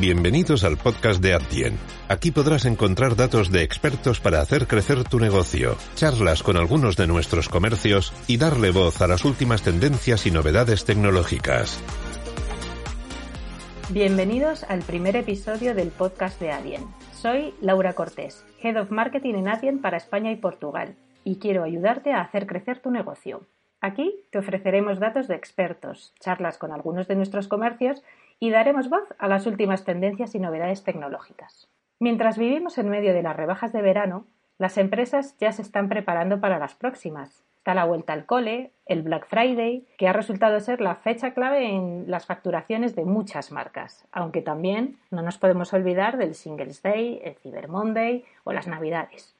Bienvenidos al podcast de Adyen. Aquí podrás encontrar datos de expertos para hacer crecer tu negocio, charlas con algunos de nuestros comercios y darle voz a las últimas tendencias y novedades tecnológicas. Bienvenidos al primer episodio del podcast de Adyen. Soy Laura Cortés, Head of Marketing en Adyen para España y Portugal, y quiero ayudarte a hacer crecer tu negocio. Aquí te ofreceremos datos de expertos, charlas con algunos de nuestros comercios y daremos voz a las últimas tendencias y novedades tecnológicas. Mientras vivimos en medio de las rebajas de verano, las empresas ya se están preparando para las próximas. Está la vuelta al cole, el Black Friday, que ha resultado ser la fecha clave en las facturaciones de muchas marcas, aunque también no nos podemos olvidar del Singles Day, el Cyber Monday o las Navidades.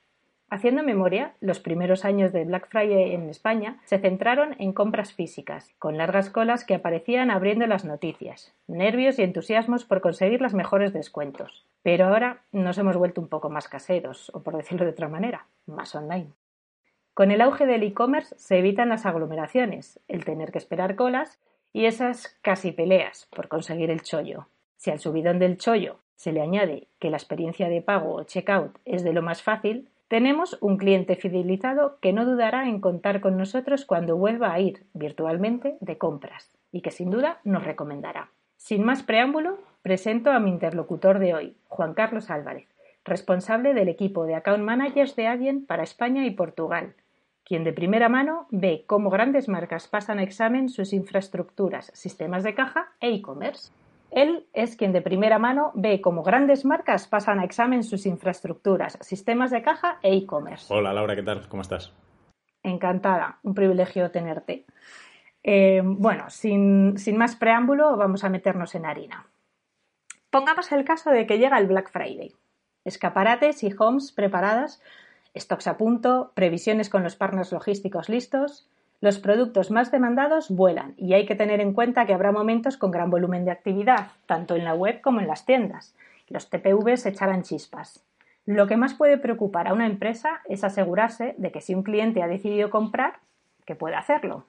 Haciendo memoria, los primeros años de Black Friday en España se centraron en compras físicas, con largas colas que aparecían abriendo las noticias, nervios y entusiasmos por conseguir los mejores descuentos. Pero ahora nos hemos vuelto un poco más caseros, o por decirlo de otra manera, más online. Con el auge del e-commerce se evitan las aglomeraciones, el tener que esperar colas y esas casi peleas por conseguir el chollo. Si al subidón del chollo se le añade que la experiencia de pago o checkout es de lo más fácil, tenemos un cliente fidelizado que no dudará en contar con nosotros cuando vuelva a ir virtualmente de compras y que sin duda nos recomendará. Sin más preámbulo, presento a mi interlocutor de hoy, Juan Carlos Álvarez, responsable del equipo de Account Managers de Adyen para España y Portugal, quien de primera mano ve cómo grandes marcas pasan a examen sus infraestructuras, sistemas de caja e e-commerce. Él es quien de primera mano ve cómo grandes marcas pasan a examen sus infraestructuras, sistemas de caja e e-commerce. Hola Laura, ¿qué tal? ¿Cómo estás? Encantada, un privilegio tenerte. Eh, bueno, sin, más preámbulo, vamos a meternos en harina. Pongamos el caso de que llega el Black Friday. Escaparates y homes preparadas, stocks a punto, previsiones con los partners logísticos listos, los productos más demandados vuelan y hay que tener en cuenta que habrá momentos con gran volumen de actividad, tanto en la web como en las tiendas. Los TPVs echarán chispas. Lo que más puede preocupar a una empresa es asegurarse de que si un cliente ha decidido comprar, que pueda hacerlo.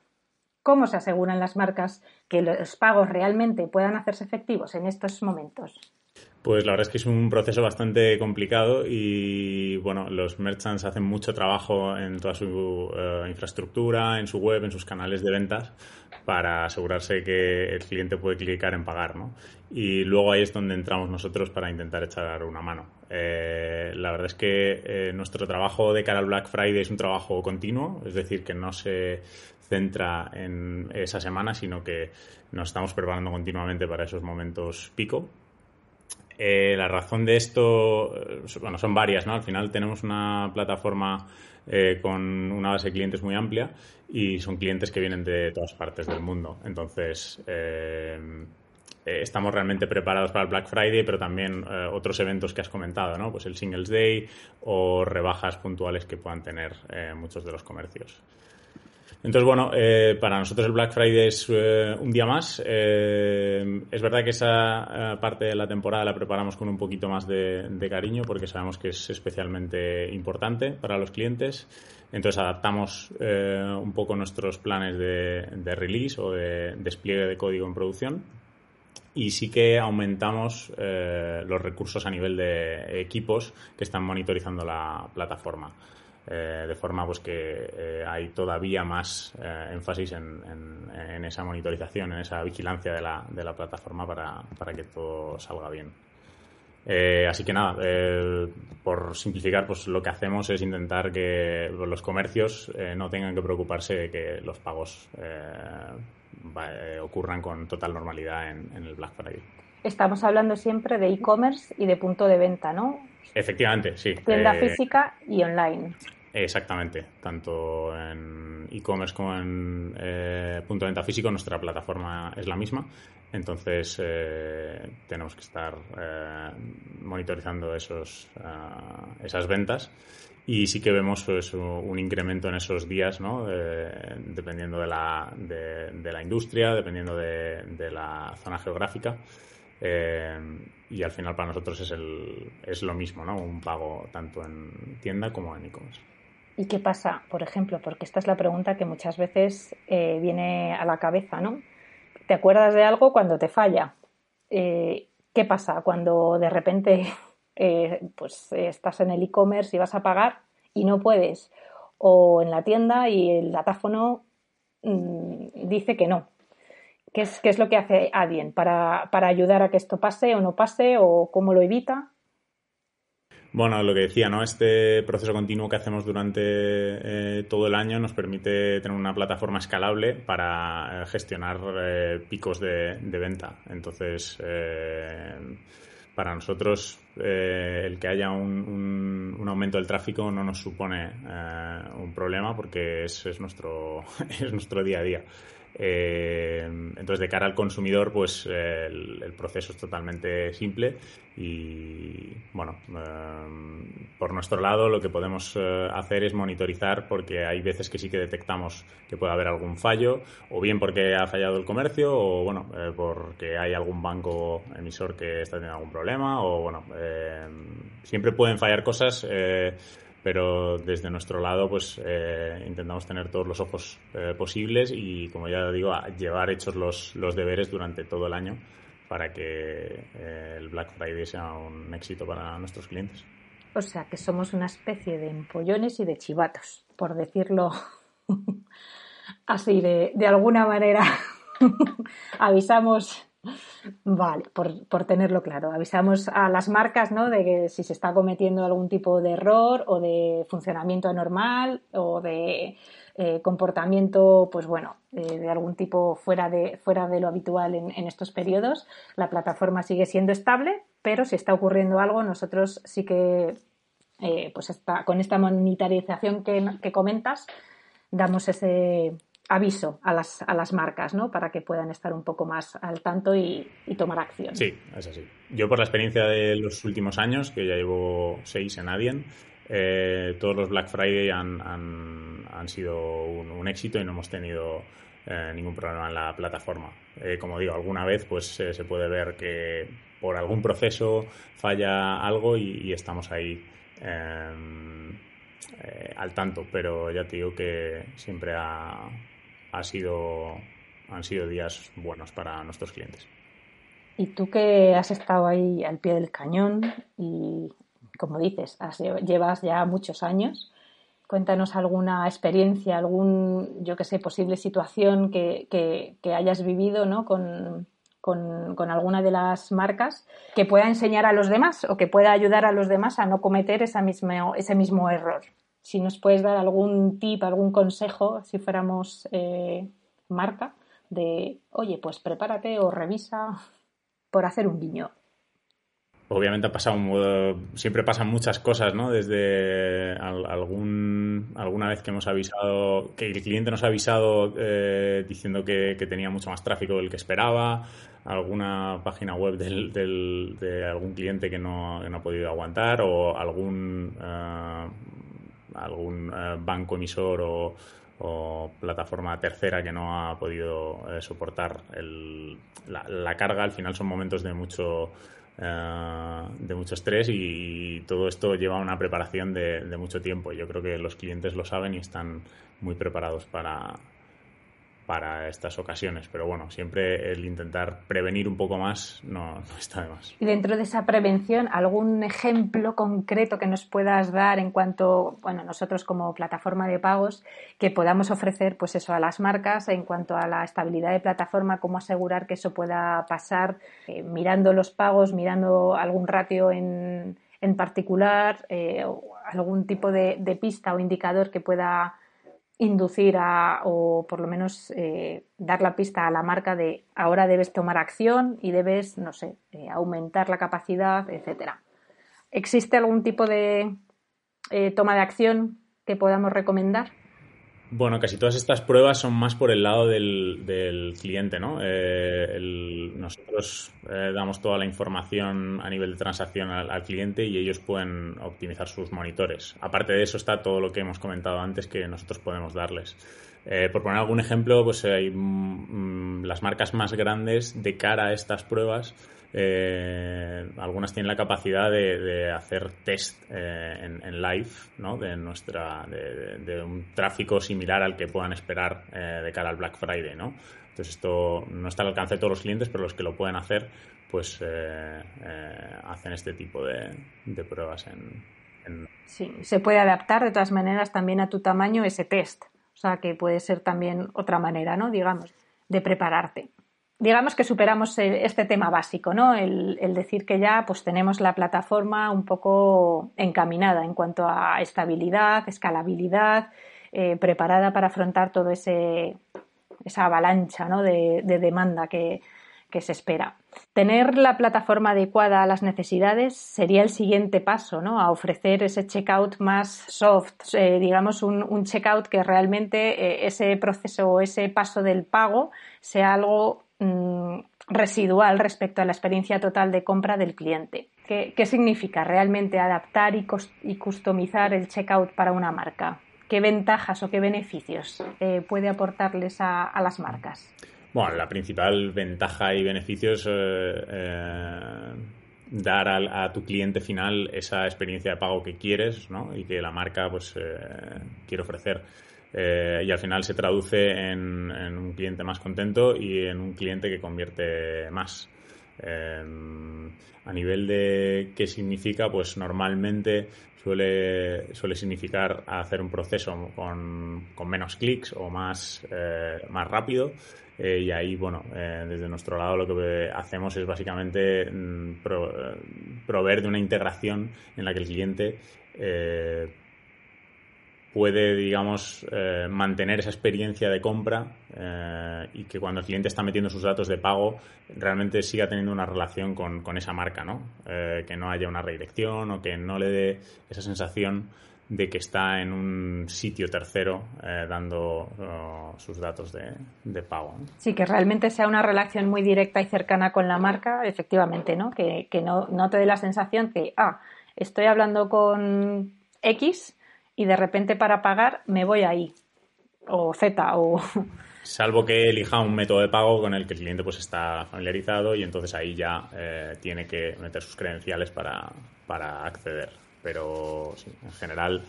¿Cómo se aseguran las marcas que los pagos realmente puedan hacerse efectivos en estos momentos? Pues la verdad es que es un proceso bastante complicado y bueno, los merchants hacen mucho trabajo en toda su eh, infraestructura, en su web, en sus canales de ventas para asegurarse que el cliente puede clicar en pagar, ¿no? Y luego ahí es donde entramos nosotros para intentar echar una mano. Eh, la verdad es que eh, nuestro trabajo de cara al Black Friday es un trabajo continuo, es decir, que no se centra en esa semana, sino que nos estamos preparando continuamente para esos momentos pico eh, la razón de esto, eh, bueno, son varias, ¿no? Al final tenemos una plataforma eh, con una base de clientes muy amplia y son clientes que vienen de todas partes del mundo. Entonces, estamos realmente preparados para el Black Friday, pero también otros eventos que has comentado, ¿no? Pues el Singles Day o rebajas puntuales que puedan tener muchos de los comercios. Entonces, bueno, eh, para nosotros el Black Friday es eh, un día más. Eh, es verdad que esa parte de la temporada la preparamos con un poquito más de, cariño porque sabemos que es especialmente importante para los clientes. Entonces adaptamos un poco nuestros planes de, release o de despliegue de código en producción. Y sí que aumentamos los recursos a nivel de equipos que están monitorizando la plataforma. Eh, de forma pues que eh, hay todavía más eh, énfasis en, esa monitorización, en esa vigilancia de la, de la plataforma para, para, que todo salga bien. así que nada, por simplificar, pues lo que hacemos es intentar que los comercios no tengan que preocuparse de que los pagos ocurran con total normalidad en, en el Black Friday. Estamos hablando siempre de e-commerce y de punto de venta, ¿no? Efectivamente, sí. Tienda física y online. Exactamente, tanto en e-commerce como en eh, punto de venta físico, nuestra plataforma es la misma. Entonces eh, tenemos que estar monitorizando esos, esas ventas y sí que vemos pues, un incremento en esos días, ¿no? dependiendo de la, de, la, industria, dependiendo de, la zona geográfica. Y al final para nosotros es, el, es lo mismo, ¿no? un pago tanto en tienda como en e-commerce. ¿Y qué pasa, por ejemplo? Porque esta es la pregunta que muchas veces eh, viene a la cabeza, ¿no? ¿Te acuerdas de algo cuando te falla? Eh, ¿Qué pasa cuando de repente eh, pues, estás en el e-commerce y vas a pagar y no puedes? O en la tienda y el datáfono mm, dice que no. ¿Qué es, ¿Qué es, lo que hace Adien para, ayudar a que esto pase o no pase o cómo lo evita? Bueno, lo que decía, ¿no? Este proceso continuo que hacemos durante eh, todo el año nos permite tener una plataforma escalable para eh, gestionar eh, picos de, venta. Entonces, para nosotros, el que haya un, aumento del tráfico no nos supone un problema porque es, nuestro, es nuestro día a día. Eh, entonces, de cara al consumidor, pues el, proceso es totalmente simple y, bueno, eh, por nuestro lado lo que podemos eh, hacer es monitorizar porque hay veces que sí que detectamos que puede haber algún fallo, o bien porque ha fallado el comercio, o bueno, porque hay algún banco emisor que está teniendo algún problema, o bueno, siempre pueden fallar cosas pero desde nuestro lado pues eh, intentamos tener todos los ojos eh, posibles y como ya digo llevar hechos los, los deberes durante todo el año para que eh, el Black Friday sea un éxito para nuestros clientes. O sea que somos una especie de empollones y de chivatos, por decirlo así de, de alguna manera. Avisamos Vale, por, tenerlo claro. Avisamos a las marcas ¿no? de que si se está cometiendo algún tipo de error o de funcionamiento anormal o de eh, comportamiento, pues bueno, de algún tipo fuera de, fuera de lo habitual en, estos periodos. La plataforma sigue siendo estable, pero si está ocurriendo algo, nosotros sí que, eh, pues con esta monitorización que comentas, damos ese, aviso a las, a las marcas, ¿no? Para que puedan estar un poco más al tanto y, tomar acción. Sí, es así. Yo por la experiencia de los últimos años, que ya llevo seis en Adyen, eh, todos los Black Friday han, han, sido un, éxito y no hemos tenido eh, ningún problema en la plataforma. Eh, como digo, alguna vez pues se puede ver que por algún proceso falla algo y, estamos ahí al tanto, pero ya te digo que siempre ha, ha sido, han sido días buenos para nuestros clientes. Y tú que has estado ahí al pie del cañón y, como dices, llevas ya muchos años, cuéntanos alguna experiencia, algún, yo que sé, posible situación que, que, hayas vivido ¿no? con, con, con, alguna de las marcas que pueda enseñar a los demás o que pueda ayudar a los demás a no cometer esa misma, ese mismo error si nos puedes dar algún tip, algún consejo, si fuéramos eh, marca, de, oye, pues prepárate o revisa por hacer un guiño. Obviamente ha pasado, siempre pasan muchas cosas, ¿no? Desde algún, alguna vez que hemos avisado, que el cliente nos ha avisado eh, diciendo que, tenía mucho más tráfico del que esperaba, alguna página web de algún cliente que no, ha podido aguantar o algún eh, algún eh, banco emisor o, plataforma tercera que no ha podido eh, soportar la, carga. Al final son momentos de mucho, eh, de mucho estrés y, todo esto lleva una preparación de, de mucho tiempo. Yo creo que los clientes lo saben y están muy preparados para, para estas ocasiones. Pero bueno, siempre el intentar prevenir un poco más no, está de más. Y dentro de esa prevención, ¿algún ejemplo concreto que nos puedas dar en cuanto, bueno, nosotros como plataforma de pagos, que podamos ofrecer pues eso a las marcas en cuanto a la estabilidad de plataforma, cómo asegurar que eso pueda pasar eh, mirando los pagos, mirando algún ratio en, en particular, eh, algún tipo de pista o indicador que pueda inducir a, o por lo menos eh, dar la pista a la marca de ahora debes tomar acción y debes, no sé, eh, aumentar la capacidad, etcétera. ¿Existe algún tipo de eh, toma de acción que podamos recomendar? Bueno, casi todas estas pruebas son más por el lado del, cliente, ¿no? Eh, nosotros eh, damos toda la información a nivel de transacción al, cliente y ellos pueden optimizar sus monitores. Aparte de eso está todo lo que hemos comentado antes que nosotros podemos darles. Eh, por poner algún ejemplo, pues hay mm, mm, las marcas más grandes de cara a estas pruebas eh, algunas tienen la capacidad de, hacer test eh, en, live ¿no? de, nuestra, de, un tráfico similar al que puedan esperar eh, de cara al Black Friday. ¿no? Entonces esto no está al alcance de todos los clientes, pero los que lo pueden hacer pues hacen este tipo de, pruebas en, en... Sí, se puede adaptar de todas maneras también a tu tamaño ese test. O sea que puede ser también otra manera, ¿no? Digamos, de prepararte digamos que superamos este tema básico, ¿no? El, decir que ya pues tenemos la plataforma un poco encaminada en cuanto a estabilidad, escalabilidad, eh, preparada para afrontar todo ese esa avalancha ¿no? de, demanda que, se espera. Tener la plataforma adecuada a las necesidades sería el siguiente paso, ¿no? A ofrecer ese checkout más soft, eh, digamos un, un, checkout que realmente eh, ese proceso o ese paso del pago sea algo Mm, residual respecto a la experiencia total de compra del cliente. ¿Qué, significa realmente adaptar y, customizar el checkout para una marca? ¿Qué ventajas o qué beneficios eh, puede aportarles a, las marcas? Bueno, la principal ventaja y beneficio es eh, eh, dar a, tu cliente final esa experiencia de pago que quieres ¿no? y que la marca pues, quiere ofrecer. Eh, y al final se traduce en, un cliente más contento y en un cliente que convierte más. Em, a nivel de qué significa, pues normalmente suele, suele significar hacer un proceso con, menos clics o más, eh, más rápido. Eh, y ahí, bueno, desde nuestro lado lo que hacemos es básicamente mm, proveer de una integración en la que el cliente puede, digamos, eh, mantener esa experiencia de compra eh, y que cuando el cliente está metiendo sus datos de pago realmente siga teniendo una relación con, esa marca, ¿no? Eh, que no haya una redirección o que no le dé esa sensación de que está en un sitio tercero dando sus datos de, pago. Sí, que realmente sea una relación muy directa y cercana con la marca, efectivamente, ¿no? Que, que no, no te dé la sensación que, ah, estoy hablando con X y de repente para pagar me voy ahí. O Z o... Salvo que elija un método de pago con el que el cliente pues está familiarizado y entonces ahí ya eh, tiene que meter sus credenciales para, para acceder. Pero en general,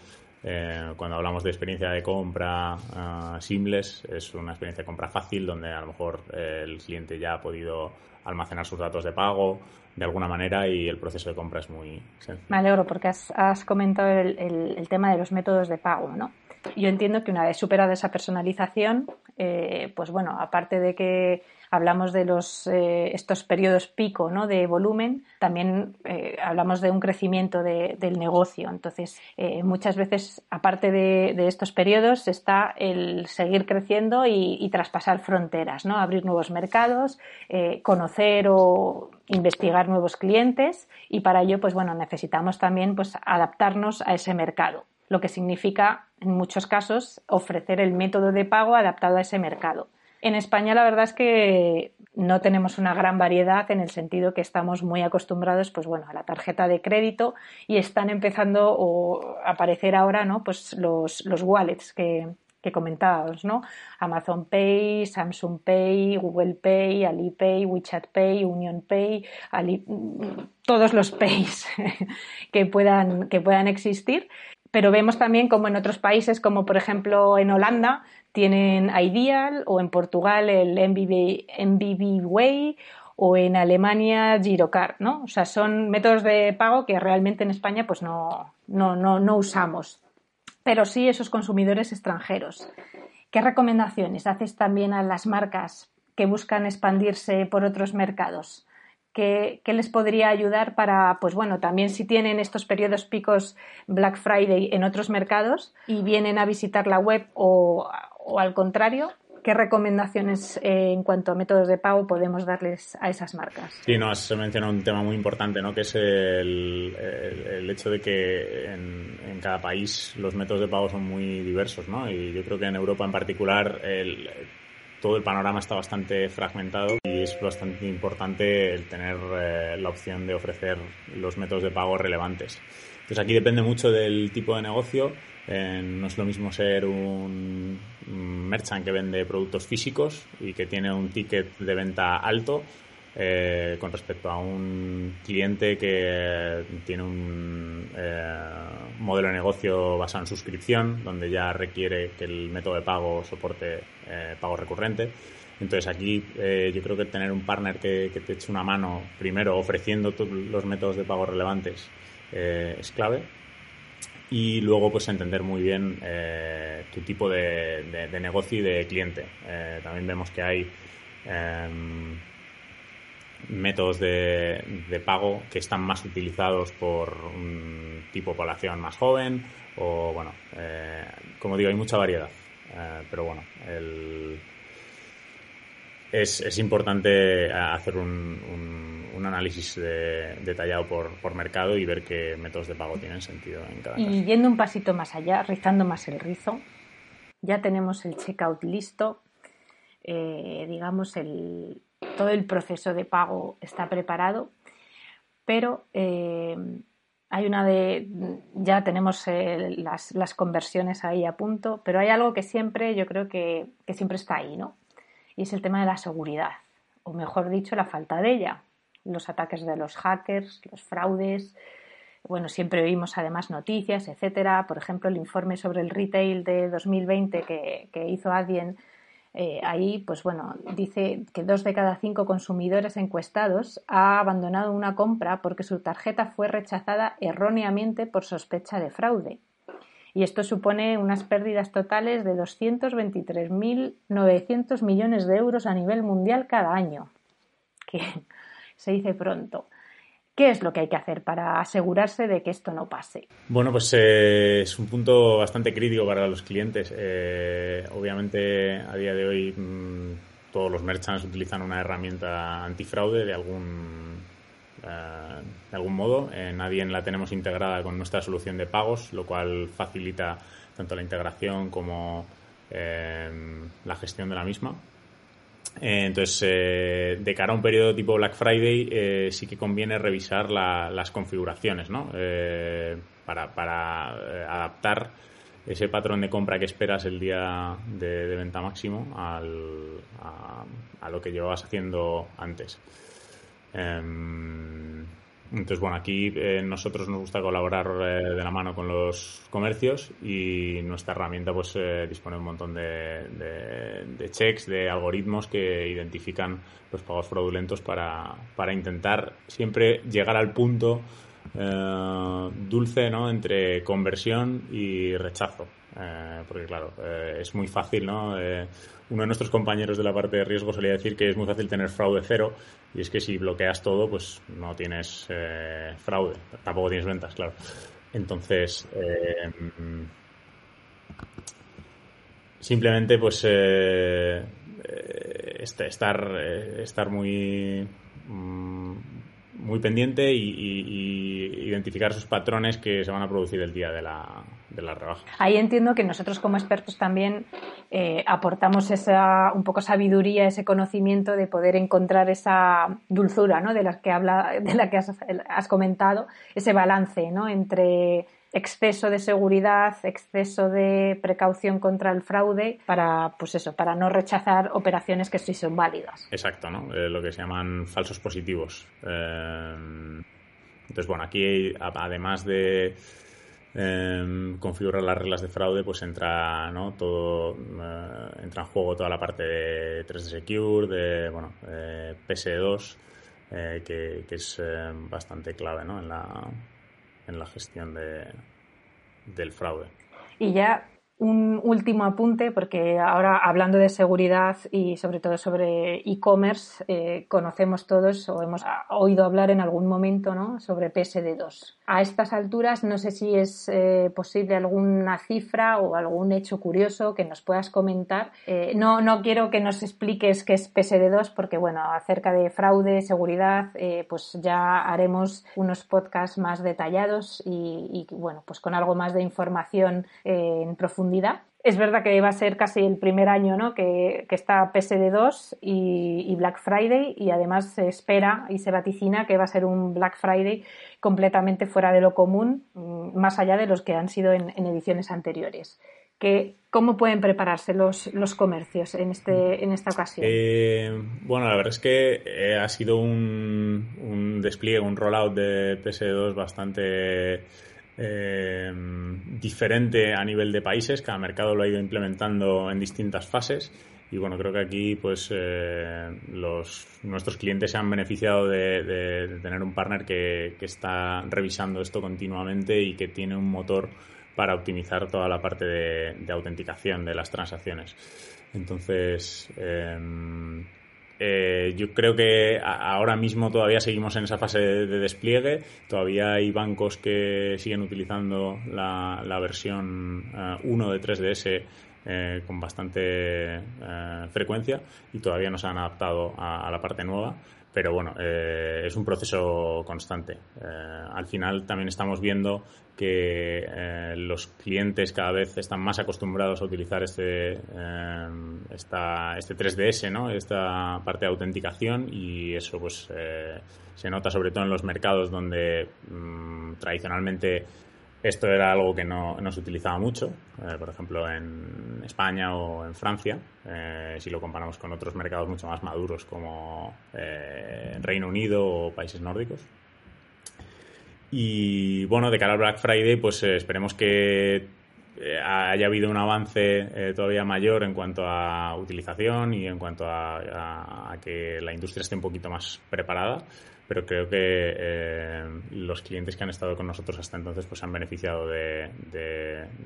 eh, cuando hablamos de experiencia de compra uh, seamless, es una experiencia de compra fácil donde a lo mejor el cliente ya ha podido almacenar sus datos de pago de alguna manera y el proceso de compra es muy sencillo. Me alegro porque has, comentado el, tema de los métodos de pago, ¿no? Yo entiendo que una vez superada esa personalización, eh, pues bueno, aparte de que hablamos de los, eh, estos periodos pico ¿no? de volumen, también eh, hablamos de un crecimiento del negocio. Entonces, muchas veces, aparte de, estos periodos, está el seguir creciendo y, traspasar fronteras, ¿no? abrir nuevos mercados, conocer o investigar nuevos clientes y para ello, pues bueno, necesitamos también pues, adaptarnos a ese mercado lo que significa, en muchos casos, ofrecer el método de pago adaptado a ese mercado. En España la verdad es que no tenemos una gran variedad en el sentido que estamos muy acostumbrados pues bueno a la tarjeta de crédito y están empezando a aparecer ahora ¿no? pues los, los wallets que, que comentábamos, ¿no? Amazon Pay, Samsung Pay, Google Pay, Alipay, WeChat Pay, Union Pay, todos los Pays que puedan, que puedan existir. Pero vemos también como en otros países, como por ejemplo en Holanda, tienen Ideal o en Portugal el MBB, Way o en Alemania Girocard, ¿no? O sea, son métodos de pago que realmente en España pues no, no, no, usamos, pero sí esos consumidores extranjeros. ¿Qué recomendaciones haces también a las marcas que buscan expandirse por otros mercados? ¿Qué, les podría ayudar para, pues bueno, también si tienen estos periodos picos Black Friday en otros mercados y vienen a visitar la web o, o al contrario, ¿Qué recomendaciones eh, en cuanto a métodos de pago podemos darles a esas marcas? Sí, no, has mencionado un tema muy importante, ¿no? Que es el, el, hecho de que en, en, cada país los métodos de pago son muy diversos, ¿no? Y yo creo que en Europa en particular el, todo el panorama está bastante fragmentado y es bastante importante el tener eh, la opción de ofrecer los métodos de pago relevantes. Entonces aquí depende mucho del tipo de negocio. Eh, no es lo mismo ser un, merchant que vende productos físicos y que tiene un ticket de venta alto eh, con respecto a un cliente que tiene un modelo de negocio basado en suscripción, donde ya requiere que el método de pago soporte pago recurrente. Entonces aquí eh, yo creo que tener un partner que, te eche una mano primero ofreciendo los métodos de pago relevantes eh, es clave y luego pues entender muy bien eh, tu tipo de, negocio y de cliente. también vemos que hay em, métodos de, de, pago que están más utilizados por un tipo de población más joven o bueno, como digo, hay mucha variedad. pero bueno, el, es, es importante hacer un, un, análisis detallado por, por, mercado y ver qué métodos de pago tienen sentido en cada Y yendo un pasito más allá, rizando más el rizo, ya tenemos el checkout listo, eh, digamos, el, todo el proceso de pago está preparado, pero eh, hay una de, ya tenemos eh, las, las, conversiones ahí a punto, pero hay algo que siempre, yo creo que, que siempre está ahí, ¿no? y es el tema de la seguridad, o mejor dicho, la falta de ella. Los ataques de los hackers, los fraudes. Bueno, siempre oímos además noticias, etcétera. Por ejemplo, el informe sobre el retail de 2020 que, hizo Adyen, eh, ahí, pues bueno, dice que dos de cada cinco consumidores encuestados ha abandonado una compra porque su tarjeta fue rechazada erróneamente por sospecha de fraude y esto supone unas pérdidas totales de 223.900 millones de euros a nivel mundial cada año, que se dice pronto. ¿Qué es lo que hay que hacer para asegurarse de que esto no pase? Bueno, pues eh, es un punto bastante crítico para los clientes. Eh, obviamente, a día de hoy mm, todos los merchants utilizan una herramienta antifraude de algún eh, de algún modo. Nadie la tenemos integrada con nuestra solución de pagos, lo cual facilita tanto la integración como la gestión de la misma. Eh, entonces, de cara a un periodo tipo Black Friday, sí que conviene revisar las configuraciones, ¿no? para, adaptar ese patrón de compra que esperas el día de, venta máximo al, a, lo que llevabas haciendo antes. Entonces, bueno, aquí eh, nosotros nos gusta colaborar eh, de la mano con los comercios y nuestra herramienta pues eh, dispone un montón de, de, checks, de algoritmos que identifican los pagos fraudulentos para, para intentar siempre llegar al punto dulce ¿no? entre conversión y rechazo. porque claro, es muy fácil, ¿no? Uno de nuestros compañeros de la parte de riesgo solía decir que es muy fácil tener fraude cero y es que si bloqueas todo, pues no tienes eh, fraude, tampoco tienes ventas, claro. Entonces, eh, simplemente pues eh, este, estar, estar muy mm, muy pendiente y, identificar esos patrones que se van a producir el día de la, de la rebaja. Ahí entiendo que nosotros como expertos también eh, aportamos esa un poco sabiduría, ese conocimiento de poder encontrar esa dulzura, ¿no? De la que habla, de la que has, has comentado, ese balance, ¿no? Entre exceso de seguridad, exceso de precaución contra el fraude para, pues eso, para no rechazar operaciones que sí son válidas. Exacto, ¿no? Eh, lo que se llaman falsos positivos. Eh, entonces, bueno, aquí además de eh, configurar las reglas de fraude, pues entra, ¿no? Todo, entra en juego toda la parte de 3D Secure, de, bueno, PS2, que, que, es bastante clave, ¿no? En la, en la gestión de, del fraude. Y ya un último apunte, porque ahora hablando de seguridad y sobre todo sobre e-commerce, eh, conocemos todos o hemos oído hablar en algún momento ¿no? sobre PSD2. A estas alturas no sé si es eh, posible alguna cifra o algún hecho curioso que nos puedas comentar. Eh, no, no quiero que nos expliques qué es PSD2 porque, bueno, acerca de fraude, seguridad, eh, pues ya haremos unos podcasts más detallados y, y, bueno, pues con algo más de información en profundidad es verdad que va a ser casi el primer año ¿no? que, está PSD2 y, Black Friday y además se espera y se vaticina que va a ser un Black Friday completamente fuera de lo común, mm, más allá de los que han sido en, ediciones anteriores. ¿Cómo pueden prepararse los, los comercios en, este, en esta ocasión? Eh, bueno, la verdad es que eh, ha sido un, un despliegue, un rollout de PSD2 bastante eh, diferente a nivel de países. Cada mercado lo ha ido implementando en distintas fases. Y bueno, creo que aquí pues eh, los, nuestros clientes se han beneficiado de, tener un partner que, está revisando esto continuamente y que tiene un motor para optimizar toda la parte de, autenticación de las transacciones. Entonces, eh, eh, yo creo que ahora mismo todavía seguimos en esa fase de, despliegue. Todavía hay bancos que siguen utilizando la, versión 1 eh, de 3DS eh, con bastante frecuencia y todavía no se han adaptado a la parte nueva pero bueno, eh, es un proceso constante. Eh, al final también estamos viendo que eh, los clientes cada vez están más acostumbrados a utilizar este, esta, este 3DS, ¿no? esta parte de autenticación y eso pues se nota sobre todo en los mercados donde mm, tradicionalmente esto era algo que no, se utilizaba mucho, eh, por ejemplo en España o en Francia, eh, si lo comparamos con otros mercados mucho más maduros como eh, Reino Unido o países nórdicos. Y bueno, de cara al Black Friday, pues esperemos que haya habido un avance todavía mayor en cuanto a utilización y en cuanto a, que la industria esté un poquito más preparada pero creo que eh, los clientes que han estado con nosotros hasta entonces pues han beneficiado de,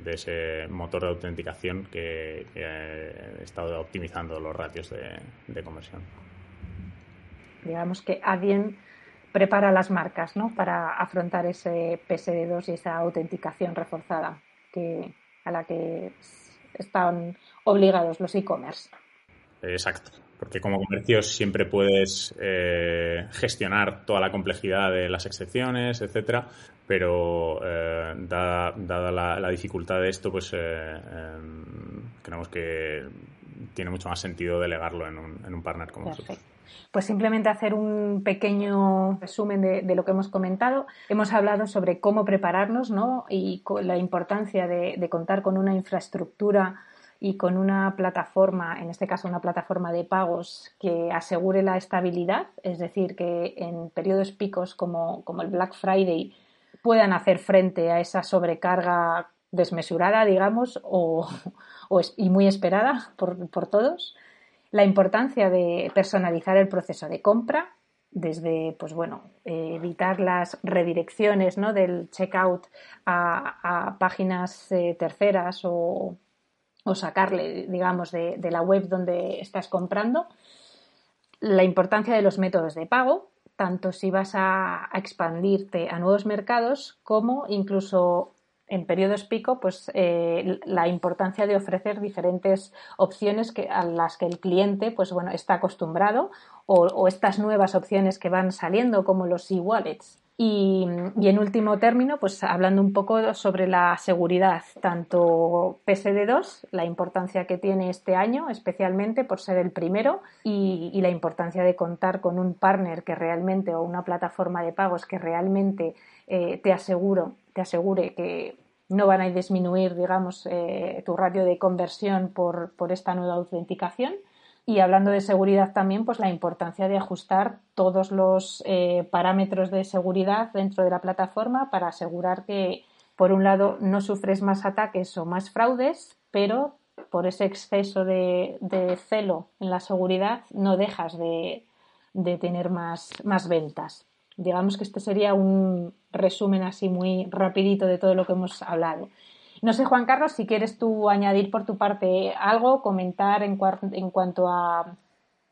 ese motor de autenticación que, ha estado optimizando los ratios de, conversión. Digamos que Adyen prepara las marcas ¿no? para afrontar ese PSD2 y esa autenticación reforzada a la que están obligados los e-commerce. Exacto porque como comercio siempre puedes eh, gestionar toda la complejidad de las excepciones, etcétera, pero eh, dada, la, dificultad de esto, pues eh, em, creemos que tiene mucho más sentido delegarlo en un, en un partner como nosotros. Pues simplemente hacer un pequeño resumen de, lo que hemos comentado. Hemos hablado sobre cómo prepararnos ¿no? y la importancia de contar con una infraestructura y con una plataforma, en este caso una plataforma de pagos que asegure la estabilidad, es decir, que en periodos picos como, el Black Friday puedan hacer frente a esa sobrecarga desmesurada, digamos, o, y muy esperada por, por, todos. La importancia de personalizar el proceso de compra, desde, pues bueno, eh, evitar las redirecciones ¿no? del checkout a, a páginas eh, terceras o, o sacarle, digamos, de, la web donde estás comprando. La importancia de los métodos de pago, tanto si vas a, expandirte a nuevos mercados como incluso en periodos pico, pues eh, la importancia de ofrecer diferentes opciones que, a las que el cliente pues, bueno, está acostumbrado o, o estas nuevas opciones que van saliendo como los e-wallets. Y, en último término, pues hablando un poco sobre la seguridad, tanto PSD2, la importancia que tiene este año, especialmente por ser el primero, y, la importancia de contar con un partner que realmente, o una plataforma de pagos que realmente eh, te, aseguro, te asegure que no van a disminuir, digamos, eh, tu ratio de conversión por, por esta nueva autenticación. Y hablando de seguridad también, pues la importancia de ajustar todos los eh, parámetros de seguridad dentro de la plataforma para asegurar que, por un lado, no sufres más ataques o más fraudes, pero por ese exceso de, celo en la seguridad no dejas de, tener más, más ventas. Digamos que este sería un resumen así muy rapidito de todo lo que hemos hablado. No sé, Juan Carlos, si quieres tú añadir por tu parte algo, comentar en, cuanto a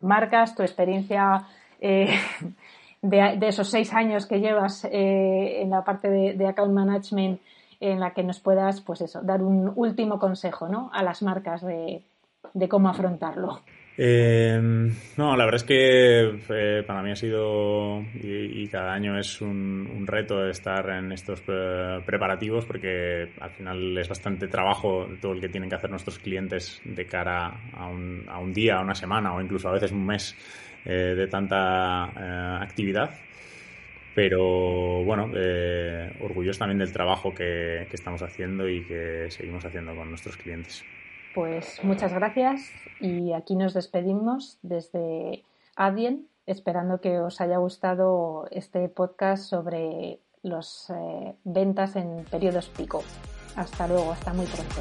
marcas, tu experiencia eh, de, esos seis años que llevas eh, en la parte de, account management en la que nos puedas, pues eso, dar un último consejo ¿no? a las marcas de, cómo afrontarlo. Em, no, la verdad es que eh, para mí ha sido y, cada año es un, reto estar en estos eh, preparativos porque al final es bastante trabajo todo el que tienen que hacer nuestros clientes de cara a un, a un día, a una semana o incluso a veces un mes eh, de tanta actividad. Pero bueno, eh, orgulloso también del trabajo que estamos haciendo y que seguimos haciendo con nuestros clientes. Pues muchas gracias y aquí nos despedimos desde Adien, esperando que os haya gustado este podcast sobre las eh, ventas en periodos pico. Hasta luego, hasta muy pronto.